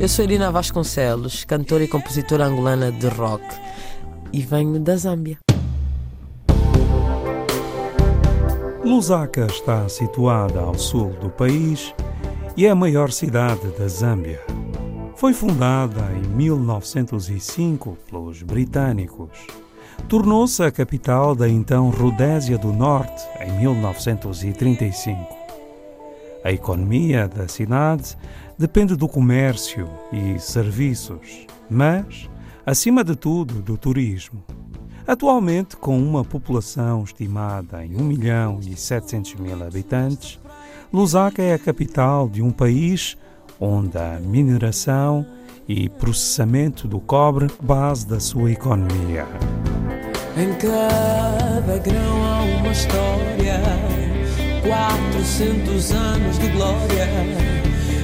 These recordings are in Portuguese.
Eu sou Irina Vasconcelos, cantora e compositora angolana de rock e venho da Zâmbia. Lusaka está situada ao sul do país e é a maior cidade da Zâmbia. Foi fundada em 1905 pelos britânicos. Tornou-se a capital da então Rodésia do Norte em 1935. A economia da cidade depende do comércio e serviços, mas, acima de tudo, do turismo. Atualmente, com uma população estimada em 1 milhão e 700 mil habitantes, Lusaka é a capital de um país onde a mineração e processamento do cobre base da sua economia. Em cada grão há uma história, 400 anos de glória.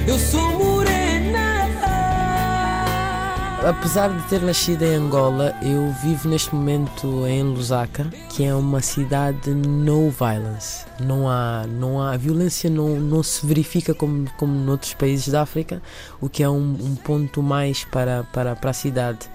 Eu sou apesar de ter nascido em Angola, eu vivo neste momento em Lusaka, que é uma cidade no violence. Não há, não há a violência não, não se verifica como como noutros países da África, o que é um, um ponto mais para, para, para a cidade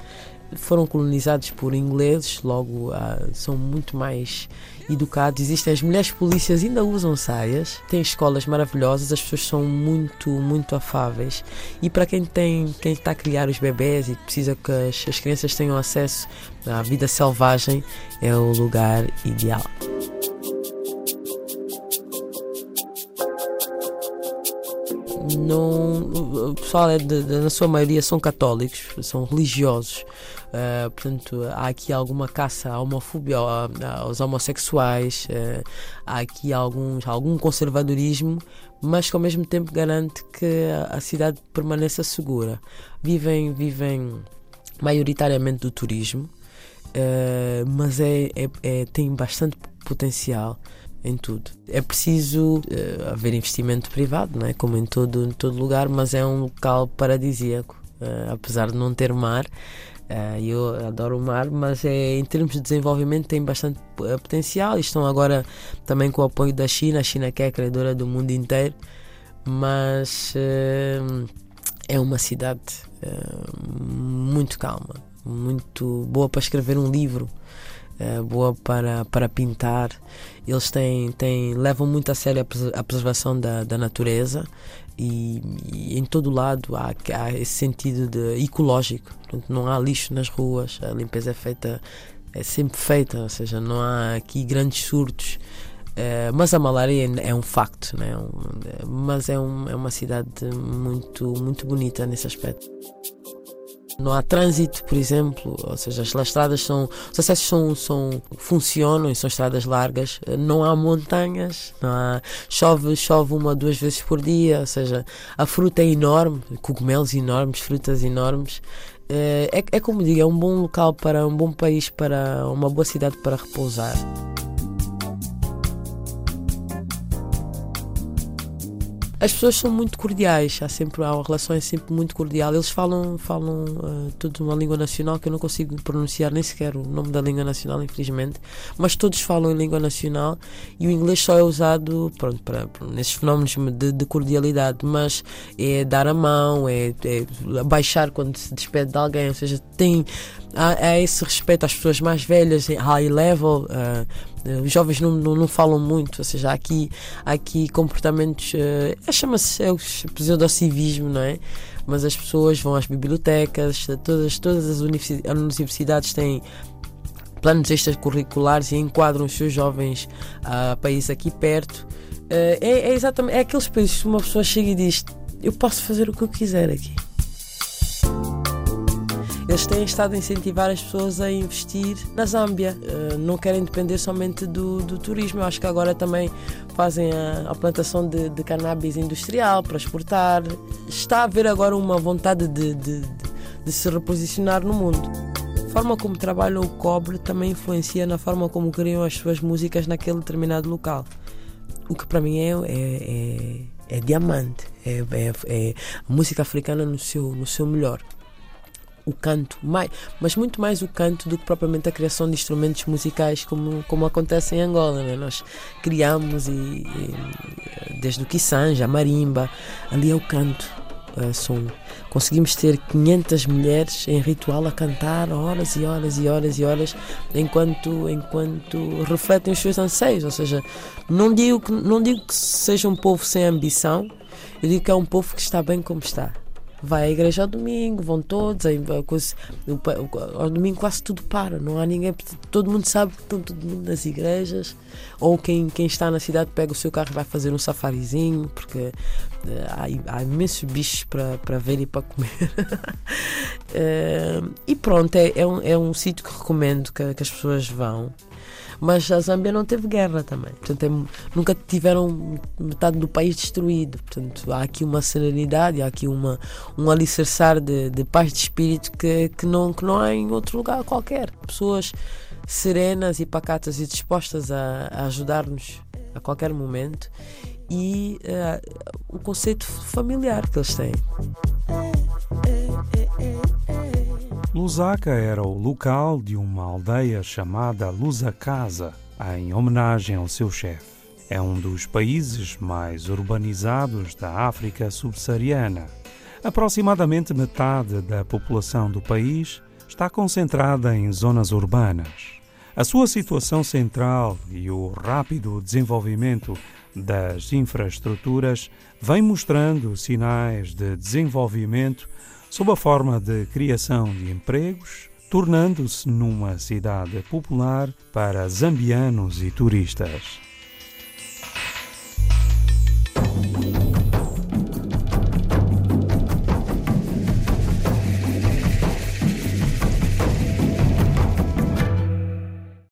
foram colonizados por ingleses, logo uh, são muito mais educados. Existem as mulheres polícias ainda usam saias, tem escolas maravilhosas, as pessoas são muito, muito afáveis. E para quem tem, quem está a criar os bebés e precisa que as, as crianças tenham acesso à vida selvagem, é o lugar ideal. não, o pessoal é de, de, na sua maioria são católicos, são religiosos. Uh, portanto, há aqui alguma caça à homofobia, aos homossexuais, uh, há aqui alguns, algum conservadorismo, mas que ao mesmo tempo garante que a cidade permaneça segura. Vivem, vivem maioritariamente do turismo, uh, mas é, é, é, tem bastante potencial em tudo. É preciso uh, haver investimento privado, não é? como em todo, em todo lugar, mas é um local paradisíaco, uh, apesar de não ter mar. Uh, eu adoro o mar, mas é, em termos de desenvolvimento tem bastante potencial. Estão agora também com o apoio da China, a China que é a credora do mundo inteiro, mas é uma cidade muito calma, muito boa para escrever um livro. É, boa para, para pintar. Eles têm, têm, levam muito a sério a preservação da, da natureza e, e, em todo lado há, há esse sentido de ecológico. Portanto, não há lixo nas ruas, a limpeza é feita, é sempre feita, ou seja, não há aqui grandes surtos. É, mas a malária é, é um facto, né? mas é, um, é uma cidade muito, muito bonita nesse aspecto. Não há trânsito, por exemplo, ou seja, as estradas são. Os acessos são, são, funcionam e são estradas largas. Não há montanhas, não há, chove, chove uma, duas vezes por dia, ou seja, a fruta é enorme, cogumelos enormes, frutas enormes. Eh, é, é como digo, é um bom local para um bom país, para uma boa cidade para repousar. As pessoas são muito cordiais, há sempre há uma relação é sempre muito cordial. Eles falam falam uh, todos uma língua nacional que eu não consigo pronunciar nem sequer o nome da língua nacional, infelizmente, mas todos falam em língua nacional e o inglês só é usado pronto para, para nesses fenómenos de, de, cordialidade, mas é dar a mão, é, é baixar quando se despede de alguém, ou seja, tem há, há esse respeito às pessoas mais velhas, high level. Uh, os jovens não, não, não, falam muito, ou seja, há aqui, há aqui comportamentos, uh, chama-se é pseudocivismo, não é? Mas as pessoas vão às bibliotecas, todas, todas as universidades têm planos extracurriculares e enquadram os seus jovens a países aqui perto. Uh, é, é, exatamente, é aqueles países que uma pessoa chega e diz: Eu posso fazer o que eu quiser aqui. Eles têm estado a incentivar as pessoas a investir na Zâmbia. Uh, não querem depender somente do, do, turismo. Eu acho que agora também fazem a, a plantação de, de, cannabis industrial para exportar. Está a haver agora uma vontade de, de, de se reposicionar no mundo. A forma como trabalham o cobre também influencia na forma como criam as suas músicas naquele determinado local. O que para mim é, é, é, é diamante, é, é, é música africana no seu, no seu melhor o canto, mais, mas muito mais o canto do que propriamente a criação de instrumentos musicais como, como acontece em Angola. Né? Nós criamos e, e, desde o Kisanja, a marimba, ali é o canto. Uh, são, conseguimos ter 500 mulheres em ritual a cantar horas e horas e horas e horas enquanto, enquanto refletem os seus anseios. Ou seja, não digo, que, não digo que seja um povo sem ambição, eu digo que é um povo que está bem como está vai à igreja ao domingo, vão todos, aí, ao domingo quase tudo para, não há ninguém, todo mundo sabe que estão todo mundo nas igrejas, ou quem, quem está na cidade pega o seu carro e vai fazer um safarizinho, porque uh, há, há imensos bichos para, para ver e para comer. uh, e pronto, é, é um, é um sítio que recomendo que, que as pessoas vão. Mas a Zâmbia não teve guerra também. Portanto, é, nunca tiveram metade do país destruído. Portanto, há aqui uma serenidade, há aqui uma, um alicerçar de, de paz de espírito que, que, não, que não há em outro lugar qualquer. Pessoas serenas e pacatas e dispostas a, a ajudar-nos a qualquer momento e uh, o conceito familiar que eles têm. Lusaka era o local de uma aldeia chamada Lusacasa, em homenagem ao seu chefe. É um dos países mais urbanizados da África subsaariana. Aproximadamente metade da população do país está concentrada em zonas urbanas. A sua situação central e o rápido desenvolvimento das infraestruturas vem mostrando sinais de desenvolvimento sob a forma de criação de empregos, tornando-se numa cidade popular para zambianos e turistas.